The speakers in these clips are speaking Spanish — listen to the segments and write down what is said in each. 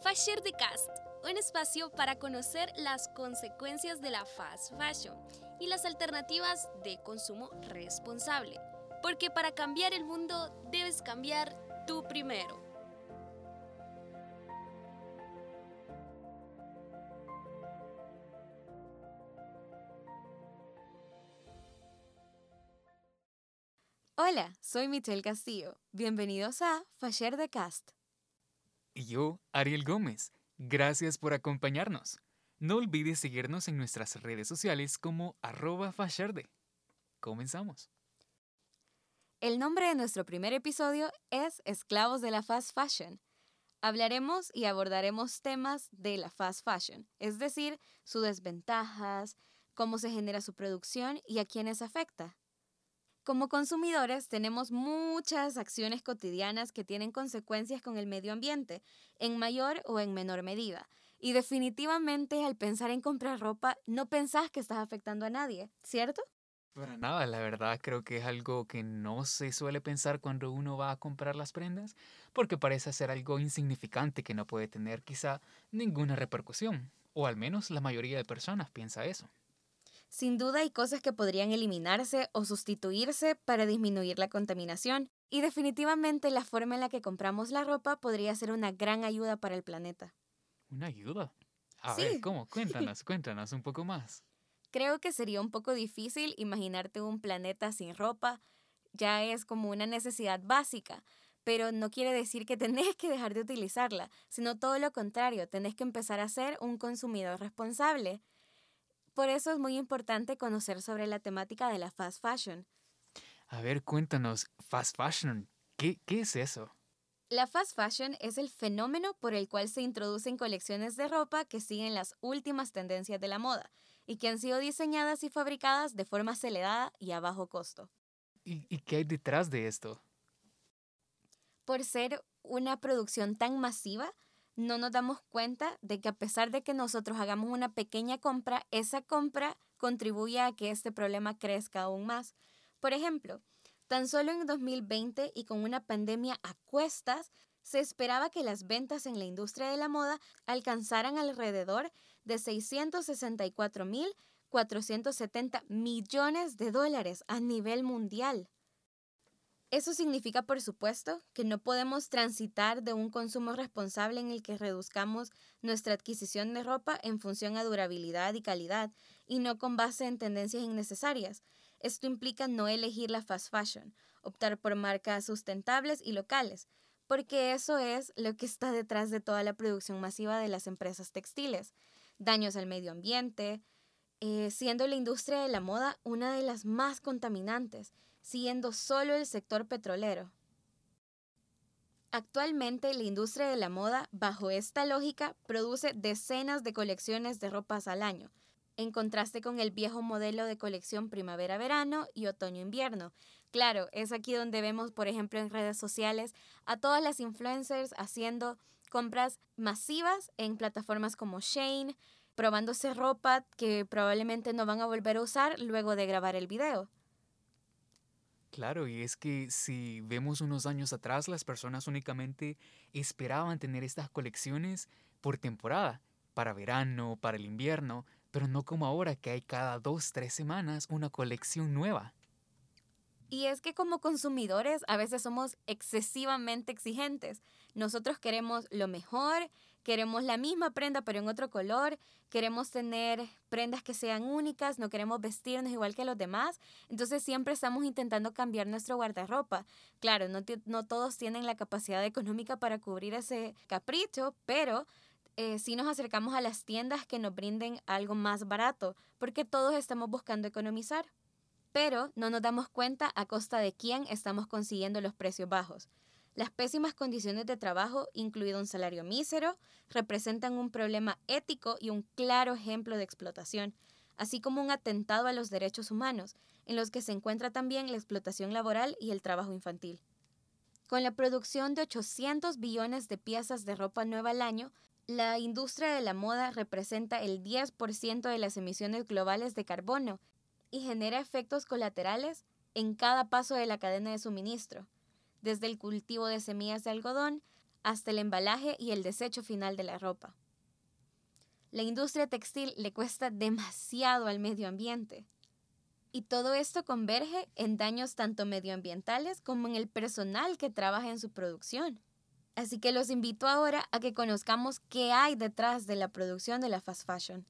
Fashion the Cast, un espacio para conocer las consecuencias de la fast fashion y las alternativas de consumo responsable. Porque para cambiar el mundo debes cambiar tú primero. Hola, soy Michelle Castillo. Bienvenidos a Fashion the Cast. Y yo, Ariel Gómez. Gracias por acompañarnos. No olvides seguirnos en nuestras redes sociales como arroba fasherde. Comenzamos. El nombre de nuestro primer episodio es Esclavos de la Fast Fashion. Hablaremos y abordaremos temas de la fast fashion, es decir, sus desventajas, cómo se genera su producción y a quiénes afecta. Como consumidores tenemos muchas acciones cotidianas que tienen consecuencias con el medio ambiente, en mayor o en menor medida. Y definitivamente al pensar en comprar ropa, no pensás que estás afectando a nadie, ¿cierto? Para nada, la verdad creo que es algo que no se suele pensar cuando uno va a comprar las prendas, porque parece ser algo insignificante que no puede tener quizá ninguna repercusión, o al menos la mayoría de personas piensa eso. Sin duda hay cosas que podrían eliminarse o sustituirse para disminuir la contaminación, y definitivamente la forma en la que compramos la ropa podría ser una gran ayuda para el planeta. ¿Una ayuda? A Sí. ver, ¿cómo? Cuéntanos, cuéntanos un poco más. Creo que sería un poco difícil imaginarte un planeta sin ropa, ya es como una necesidad básica, pero no quiere decir que tenés que dejar de utilizarla, sino todo lo contrario, tenés que empezar a ser un consumidor responsable. Por eso es muy importante conocer sobre la temática de la fast fashion. A ver, cuéntanos, fast fashion, ¿qué, qué es eso? La fast fashion es el fenómeno por el cual se introducen colecciones de ropa que siguen las últimas tendencias de la moda y que han sido diseñadas y fabricadas de forma acelerada y a bajo costo. ¿Y, y qué hay detrás de esto? Por ser una producción tan masiva, no nos damos cuenta de que a pesar de que nosotros hagamos una pequeña compra, esa compra contribuye a que este problema crezca aún más. Por ejemplo, tan solo en 2020 y con una pandemia a cuestas, se esperaba que las ventas en la industria de la moda alcanzaran alrededor de 664.470 millones de dólares a nivel mundial. Eso significa, por supuesto, que no podemos transitar de un consumo responsable en el que reduzcamos nuestra adquisición de ropa en función a durabilidad y calidad, y no con base en tendencias innecesarias. Esto implica no elegir la fast fashion, optar por marcas sustentables y locales, porque eso es lo que está detrás de toda la producción masiva de las empresas textiles. Daños al medio ambiente, eh, siendo la industria de la moda una de las más contaminantes, siguiendo solo el sector petrolero. Actualmente la industria de la moda, bajo esta lógica, produce decenas de colecciones de ropas al año, en contraste con el viejo modelo de colección primavera-verano y otoño-invierno. Claro, es aquí donde vemos, por ejemplo, en redes sociales a todas las influencers haciendo compras masivas en plataformas como Shane, probándose ropa que probablemente no van a volver a usar luego de grabar el video. Claro, y es que si vemos unos años atrás, las personas únicamente esperaban tener estas colecciones por temporada, para verano, para el invierno, pero no como ahora que hay cada dos, tres semanas una colección nueva. Y es que como consumidores a veces somos excesivamente exigentes. Nosotros queremos lo mejor, queremos la misma prenda pero en otro color, queremos tener prendas que sean únicas, no queremos vestirnos igual que los demás. Entonces siempre estamos intentando cambiar nuestro guardarropa. Claro, no, no todos tienen la capacidad económica para cubrir ese capricho, pero eh, sí nos acercamos a las tiendas que nos brinden algo más barato, porque todos estamos buscando economizar pero no nos damos cuenta a costa de quién estamos consiguiendo los precios bajos. Las pésimas condiciones de trabajo, incluido un salario mísero, representan un problema ético y un claro ejemplo de explotación, así como un atentado a los derechos humanos, en los que se encuentra también la explotación laboral y el trabajo infantil. Con la producción de 800 billones de piezas de ropa nueva al año, la industria de la moda representa el 10% de las emisiones globales de carbono y genera efectos colaterales en cada paso de la cadena de suministro, desde el cultivo de semillas de algodón hasta el embalaje y el desecho final de la ropa. La industria textil le cuesta demasiado al medio ambiente. Y todo esto converge en daños tanto medioambientales como en el personal que trabaja en su producción. Así que los invito ahora a que conozcamos qué hay detrás de la producción de la fast fashion.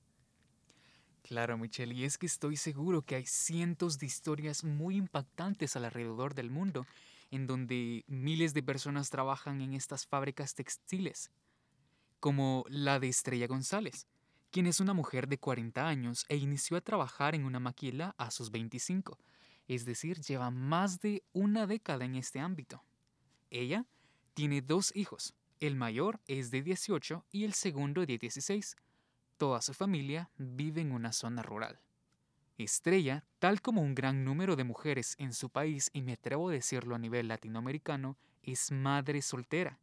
Claro, Michelle, y es que estoy seguro que hay cientos de historias muy impactantes alrededor del mundo, en donde miles de personas trabajan en estas fábricas textiles, como la de Estrella González, quien es una mujer de 40 años e inició a trabajar en una maquila a sus 25, es decir, lleva más de una década en este ámbito. Ella tiene dos hijos, el mayor es de 18 y el segundo de 16. Toda su familia vive en una zona rural. Estrella, tal como un gran número de mujeres en su país, y me atrevo a decirlo a nivel latinoamericano, es madre soltera.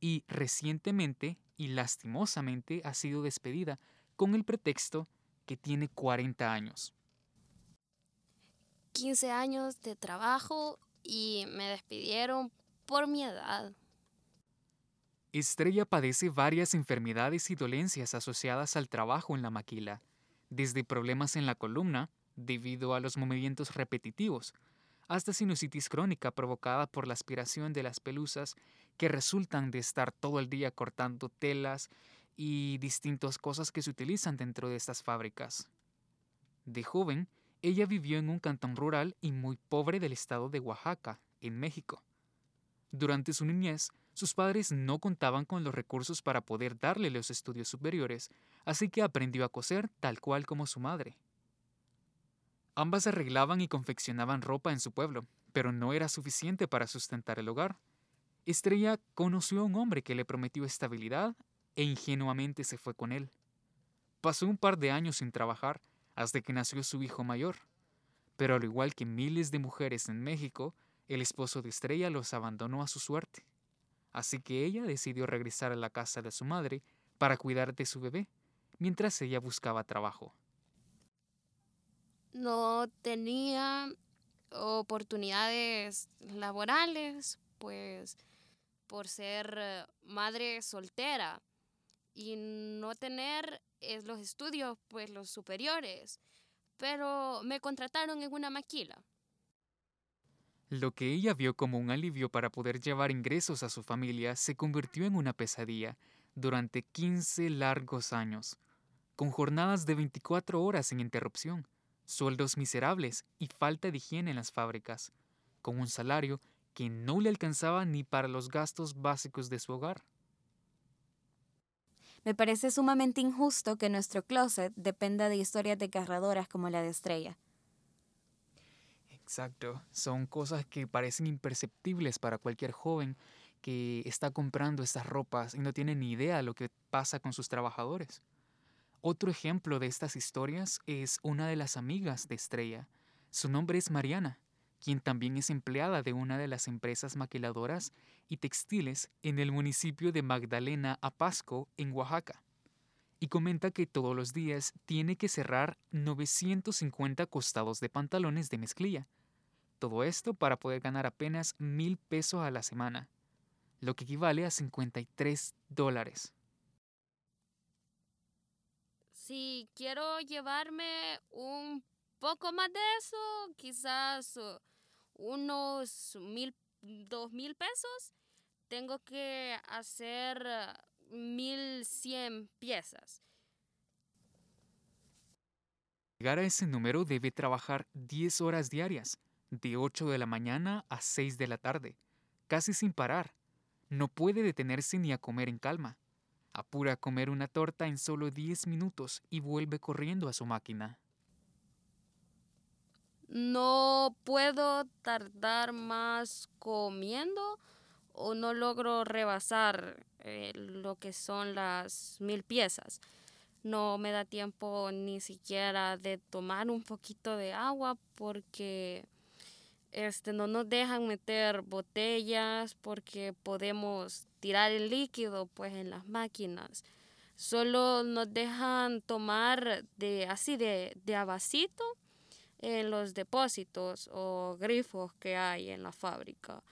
Y recientemente y lastimosamente ha sido despedida con el pretexto que tiene 40 años. 15 años de trabajo y me despidieron por mi edad. Estrella padece varias enfermedades y dolencias asociadas al trabajo en la maquila, desde problemas en la columna, debido a los movimientos repetitivos, hasta sinusitis crónica provocada por la aspiración de las pelusas que resultan de estar todo el día cortando telas y distintas cosas que se utilizan dentro de estas fábricas. De joven, ella vivió en un cantón rural y muy pobre del estado de Oaxaca, en México. Durante su niñez, sus padres no contaban con los recursos para poder darle los estudios superiores, así que aprendió a coser tal cual como su madre. Ambas arreglaban y confeccionaban ropa en su pueblo, pero no era suficiente para sustentar el hogar. Estrella conoció a un hombre que le prometió estabilidad e ingenuamente se fue con él. Pasó un par de años sin trabajar hasta que nació su hijo mayor. Pero al igual que miles de mujeres en México, el esposo de Estrella los abandonó a su suerte. Así que ella decidió regresar a la casa de su madre para cuidar de su bebé, mientras ella buscaba trabajo no tenía oportunidades laborales, pues por ser eh, madre soltera y no tener eh, los estudios, pues los superiores. Pero me contrataron en una maquila. Lo que ella vio como un alivio para poder llevar ingresos a su familia se convirtió en una pesadilla durante 15 largos años, con jornadas de 24 horas sin interrupción sueldos miserables y falta de higiene en las fábricas, con un salario que no le alcanzaba ni para los gastos básicos de su hogar. Me parece sumamente injusto que nuestro closet dependa de historias desgarradoras como la de Estrella. Exacto, son cosas que parecen imperceptibles para cualquier joven que está comprando estas ropas y no tiene ni idea de lo que pasa con sus trabajadores. Otro ejemplo de estas historias es una de las amigas de Estrella. Su nombre es Mariana, quien también es empleada de una de las empresas maquiladoras y textiles en el municipio de Magdalena Apasco, en Oaxaca. Y comenta que todos los días tiene que cerrar 950 costados de pantalones de mezclilla. Todo esto para poder ganar apenas mil pesos a la semana, lo que equivale a 53 dólares. si quiero llevarme un poco más de eso, quizás uh, unos mil, dos mil pesos, tengo que hacer uh, mil cien piezas. Llegar a ese número debe trabajar 10 horas diarias, de 8 de la mañana a 6 de la tarde, casi sin parar. No puede detenerse ni a comer en calma. Apura a comer una torta en solo 10 minutos y vuelve corriendo a su máquina. No puedo tardar más comiendo o no logro rebasar eh, lo que son las mil piezas. No me da tiempo ni siquiera de tomar un poquito de agua porque este, no nos dejan meter botellas porque podemos tirar el líquido pues en las máquinas. Solo nos dejan tomar de así de, de abacito en los depósitos o grifos que hay en la fábrica.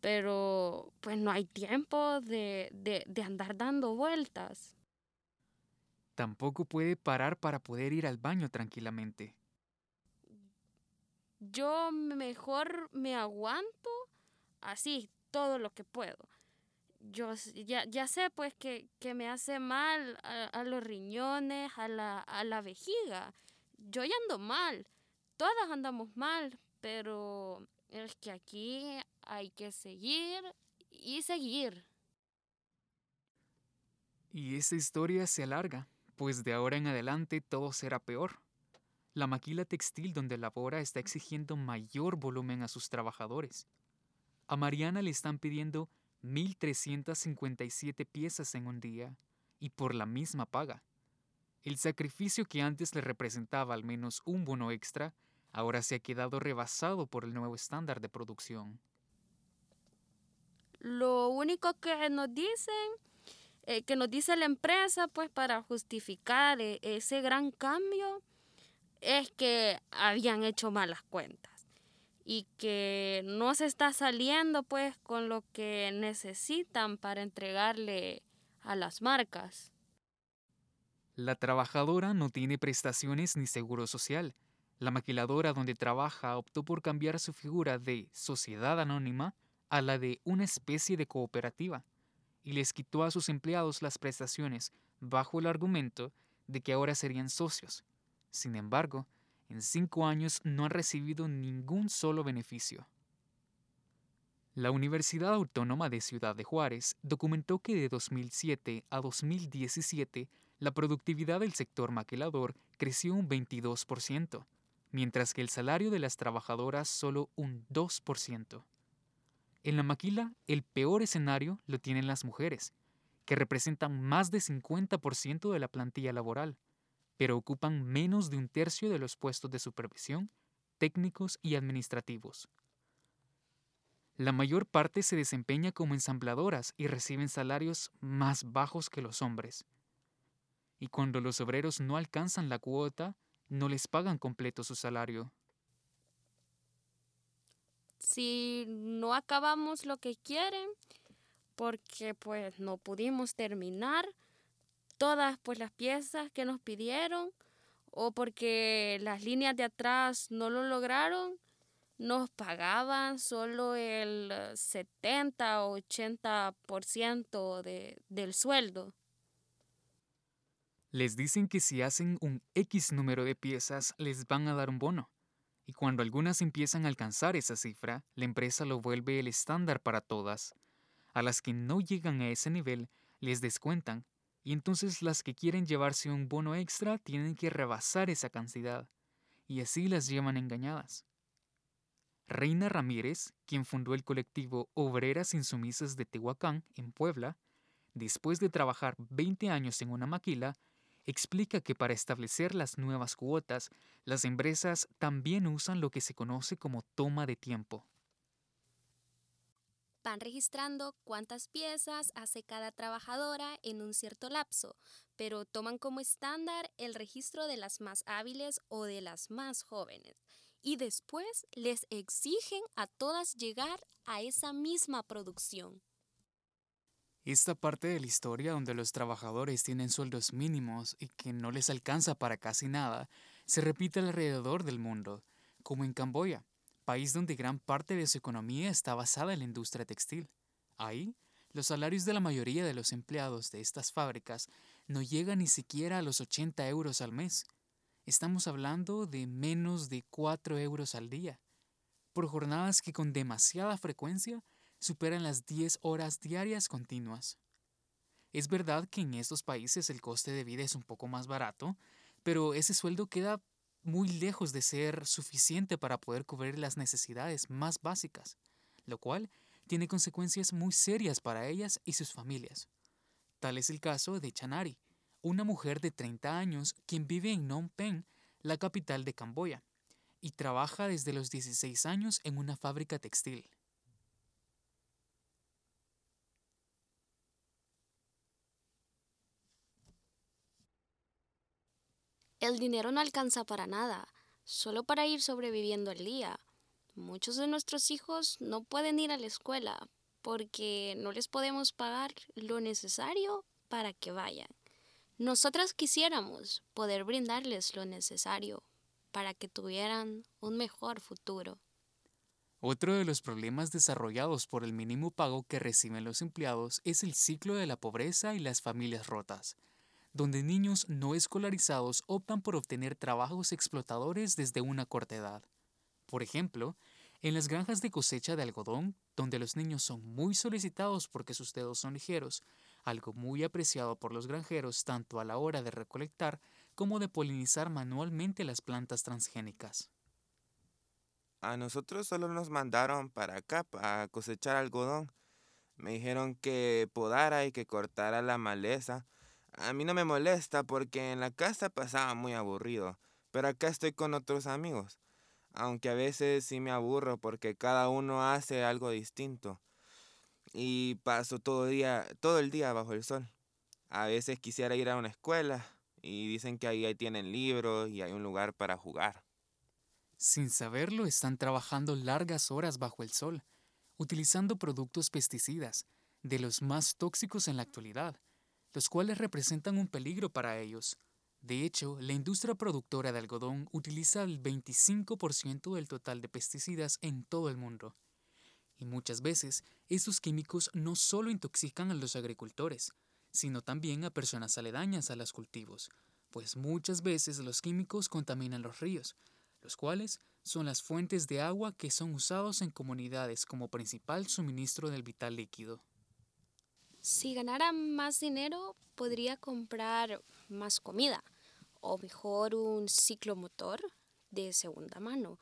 pero pues no hay tiempo de, de andar dando vueltas. Tampoco puede parar para poder ir al baño tranquilamente. Yo mejor me aguanto así todo lo que puedo. Yo ya, ya sé pues que, me hace mal a, los riñones, a la, a la vejiga. Yo ya ando mal, todas andamos mal, pero es que aquí hay que seguir y seguir. Y esa historia se alarga, pues de ahora en adelante todo será peor. La maquila textil donde labora está exigiendo mayor volumen a sus trabajadores. A Mariana le están pidiendo 1.357 piezas en un día y por la misma paga. El sacrificio que antes le representaba al menos un bono extra, ahora se ha quedado rebasado por el nuevo estándar de producción. Lo único que nos dicen, eh, que nos dice la empresa, pues para justificar eh, ese gran cambio, es que habían hecho malas cuentas y que no se está saliendo pues con lo que necesitan para entregarle a las marcas. La trabajadora no tiene prestaciones ni seguro social. La maquiladora donde trabaja optó por cambiar su figura de sociedad anónima a la de una especie de cooperativa y les quitó a sus empleados las prestaciones bajo el argumento de que ahora serían socios. Sin embargo, en cinco años no han recibido ningún solo beneficio. La Universidad Autónoma de Ciudad de Juárez documentó que de 2007 a 2017 la productividad del sector maquilador creció un 22%, mientras que el salario de las trabajadoras solo un 2%. En la maquila, el peor escenario lo tienen las mujeres, que representan más de 50% de la plantilla laboral, pero ocupan menos de un tercio de los puestos de supervisión, técnicos y administrativos. La mayor parte se desempeña como ensambladoras y reciben salarios más bajos que los hombres. Y cuando los obreros no alcanzan la cuota, no les pagan completo su salario. Si no acabamos lo que quieren, porque pues no pudimos terminar, todas pues las piezas que nos pidieron o porque las líneas de atrás no lo lograron, nos pagaban solo el 70 o 80% de, del sueldo. Les dicen que si hacen un X número de piezas les van a dar un bono. Y cuando algunas empiezan a alcanzar esa cifra, la empresa lo vuelve el estándar para todas. A las que no llegan a ese nivel, les descuentan y entonces las que quieren llevarse un bono extra tienen que rebasar esa cantidad, y así las llevan engañadas. Reina Ramírez, quien fundó el colectivo Obreras Insumisas de Tehuacán, en Puebla, después de trabajar 20 años en una maquila, explica que para establecer las nuevas cuotas, las empresas también usan lo que se conoce como toma de tiempo van registrando cuántas piezas hace cada trabajadora en un cierto lapso, pero toman como estándar el registro de las más hábiles o de las más jóvenes. Y después les exigen a todas llegar a esa misma producción. Esta parte de la historia donde los trabajadores tienen sueldos mínimos y que no les alcanza para casi nada, se repite alrededor del mundo, como en Camboya país donde gran parte de su economía está basada en la industria textil. Ahí, los salarios de la mayoría de los empleados de estas fábricas no llegan ni siquiera a los 80 euros al mes. Estamos hablando de menos de 4 euros al día, por jornadas que con demasiada frecuencia superan las 10 horas diarias continuas. Es verdad que en estos países el coste de vida es un poco más barato, pero ese sueldo queda muy lejos de ser suficiente para poder cubrir las necesidades más básicas, lo cual tiene consecuencias muy serias para ellas y sus familias. Tal es el caso de Chanari, una mujer de 30 años quien vive en Phnom Penh, la capital de Camboya, y trabaja desde los 16 años en una fábrica textil. El dinero no alcanza para nada, solo para ir sobreviviendo el día. Muchos de nuestros hijos no pueden ir a la escuela porque no les podemos pagar lo necesario para que vayan. Nosotras quisiéramos poder brindarles lo necesario para que tuvieran un mejor futuro. Otro de los problemas desarrollados por el mínimo pago que reciben los empleados es el ciclo de la pobreza y las familias rotas, donde niños no escolarizados optan por obtener trabajos explotadores desde una corta edad. Por ejemplo, en las granjas de cosecha de algodón, donde los niños son muy solicitados porque sus dedos son ligeros, algo muy apreciado por los granjeros tanto a la hora de recolectar como de polinizar manualmente las plantas transgénicas. A nosotros solo nos mandaron para acá a cosechar algodón. Me dijeron que podara y que cortara la maleza. A mí no me molesta porque en la casa pasaba muy aburrido, pero acá estoy con otros amigos aunque a veces sí me aburro porque cada uno hace algo distinto y paso todo, día, todo el día bajo el sol. A veces quisiera ir a una escuela y dicen que ahí, tienen libros y hay un lugar para jugar. Sin saberlo, están trabajando largas horas bajo el sol, utilizando productos pesticidas, de los más tóxicos en la actualidad, los cuales representan un peligro para ellos. De hecho, la industria productora de algodón utiliza el 25% del total de pesticidas en todo el mundo. Y muchas veces, estos químicos no solo intoxican a los agricultores, sino también a personas aledañas a los cultivos, pues muchas veces los químicos contaminan los ríos, los cuales son las fuentes de agua que son usados en comunidades como principal suministro del vital líquido. Si ganara más dinero, podría comprar más comida, o mejor un ciclomotor de segunda mano.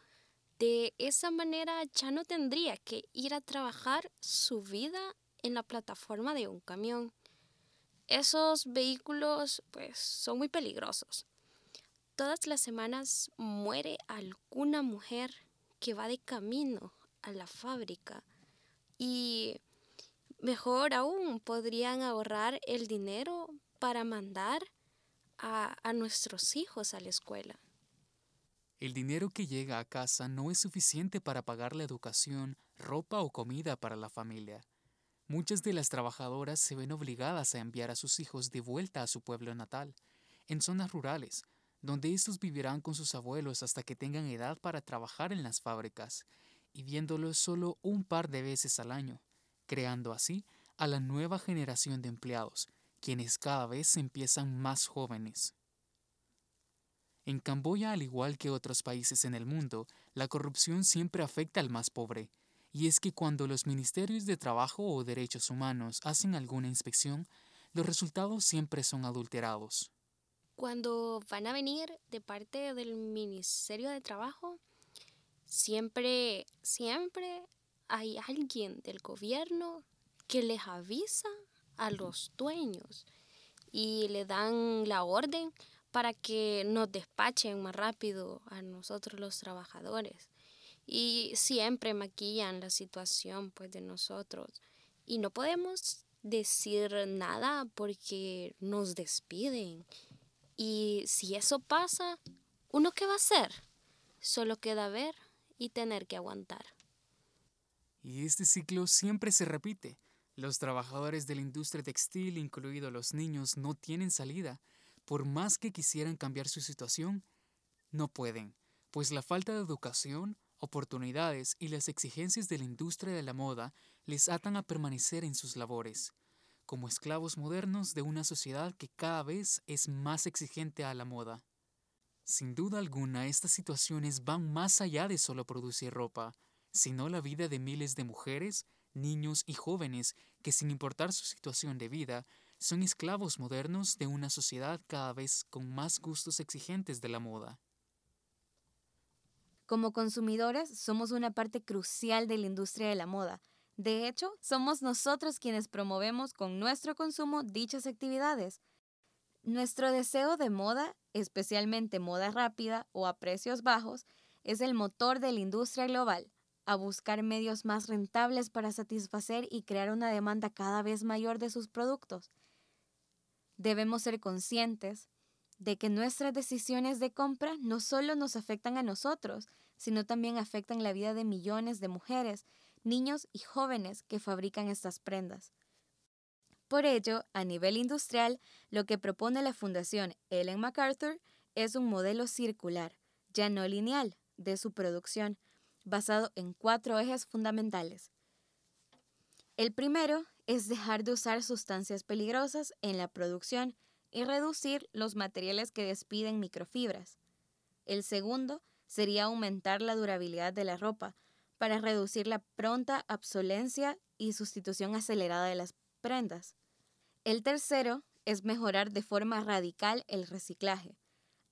De esa manera ya no tendría que ir a trabajar su vida en la plataforma de un camión. Esos vehículos pues son muy peligrosos. Todas las semanas muere alguna mujer que va de camino a la fábrica y mejor aún podrían ahorrar el dinero para mandar a, nuestros hijos a la escuela. El dinero que llega a casa no es suficiente para pagar la educación, ropa o comida para la familia. Muchas de las trabajadoras se ven obligadas a enviar a sus hijos de vuelta a su pueblo natal, en zonas rurales, donde estos vivirán con sus abuelos hasta que tengan edad para trabajar en las fábricas, y viéndolos solo un par de veces al año, creando así a la nueva generación de empleados, quienes cada vez se empiezan más jóvenes. En Camboya, al igual que otros países en el mundo, la corrupción siempre afecta al más pobre, y es que cuando los ministerios de Trabajo o Derechos Humanos hacen alguna inspección, los resultados siempre son adulterados. Cuando van a venir de parte del Ministerio de Trabajo, siempre, siempre hay alguien del gobierno que les avisa a los dueños y le dan la orden para que nos despachen más rápido a nosotros los trabajadores. Y siempre maquillan la situación pues de nosotros. Y no podemos decir nada porque nos despiden. Y si eso pasa, ¿uno qué va a hacer? Solo queda ver y tener que aguantar. Y este ciclo siempre se repite. Los trabajadores de la industria textil, incluidos los niños, no tienen salida. Por más que quisieran cambiar su situación, no pueden, pues la falta de educación, oportunidades y las exigencias de la industria de la moda les atan a permanecer en sus labores, como esclavos modernos de una sociedad que cada vez es más exigente a la moda. Sin duda alguna, estas situaciones van más allá de solo producir ropa, sino la vida de miles de mujeres, niños y jóvenes que sin importar su situación de vida, son esclavos modernos de una sociedad cada vez con más gustos exigentes de la moda. Como consumidores, somos una parte crucial de la industria de la moda. De hecho, somos nosotros quienes promovemos con nuestro consumo dichas actividades. Nuestro deseo de moda, especialmente moda rápida o a precios bajos, es el motor de la industria global a buscar medios más rentables para satisfacer y crear una demanda cada vez mayor de sus productos. Debemos ser conscientes de que nuestras decisiones de compra no solo nos afectan a nosotros, sino también afectan la vida de millones de mujeres, niños y jóvenes que fabrican estas prendas. Por ello, a nivel industrial, lo que propone la Fundación Ellen MacArthur es un modelo circular, ya no lineal, de su producción, basado en cuatro ejes fundamentales. El primero es dejar de usar sustancias peligrosas en la producción y reducir los materiales que despiden microfibras. El segundo sería aumentar la durabilidad de la ropa para reducir la pronta obsolencia y sustitución acelerada de las prendas. El tercero es mejorar de forma radical el reciclaje,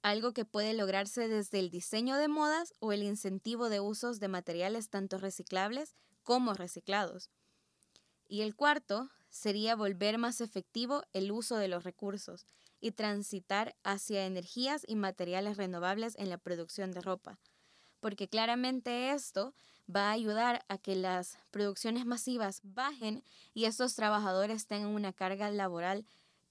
algo que puede lograrse desde el diseño de modas o el incentivo de usos de materiales tanto reciclables como reciclados. Y el cuarto sería volver más efectivo el uso de los recursos y transitar hacia energías y materiales renovables en la producción de ropa, porque claramente esto va a ayudar a que las producciones masivas bajen y estos trabajadores tengan una carga laboral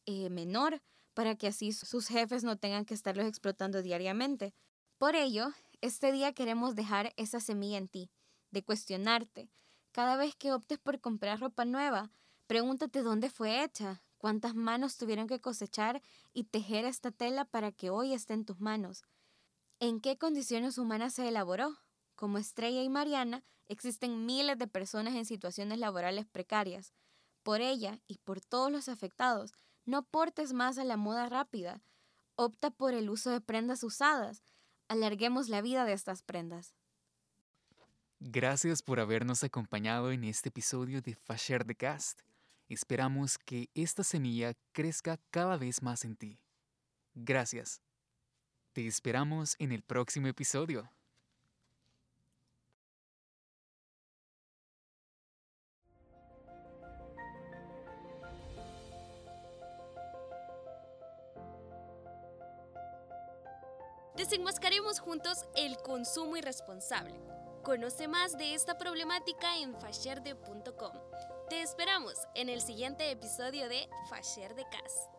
eh, menor para que así sus jefes no tengan que estarlos explotando diariamente. Por ello, este día queremos dejar esa semilla en ti, de cuestionarte. Cada vez que optes por comprar ropa nueva, pregúntate dónde fue hecha, cuántas manos tuvieron que cosechar y tejer esta tela para que hoy esté en tus manos. ¿En qué condiciones humanas se elaboró? Como Estrella y Mariana, existen miles de personas en situaciones laborales precarias. Por ella y por todos los afectados, no portes más a la moda rápida. Opta por el uso de prendas usadas. Alarguemos la vida de estas prendas. Gracias por habernos acompañado en este episodio de Fasher the Cast. Esperamos que esta semilla crezca cada vez más en ti. Gracias. Te esperamos en el próximo episodio. Desenmascaremos juntos el consumo irresponsable. Conoce más de esta problemática en fasherde.com. Te esperamos en el siguiente episodio de Fasher de Cast.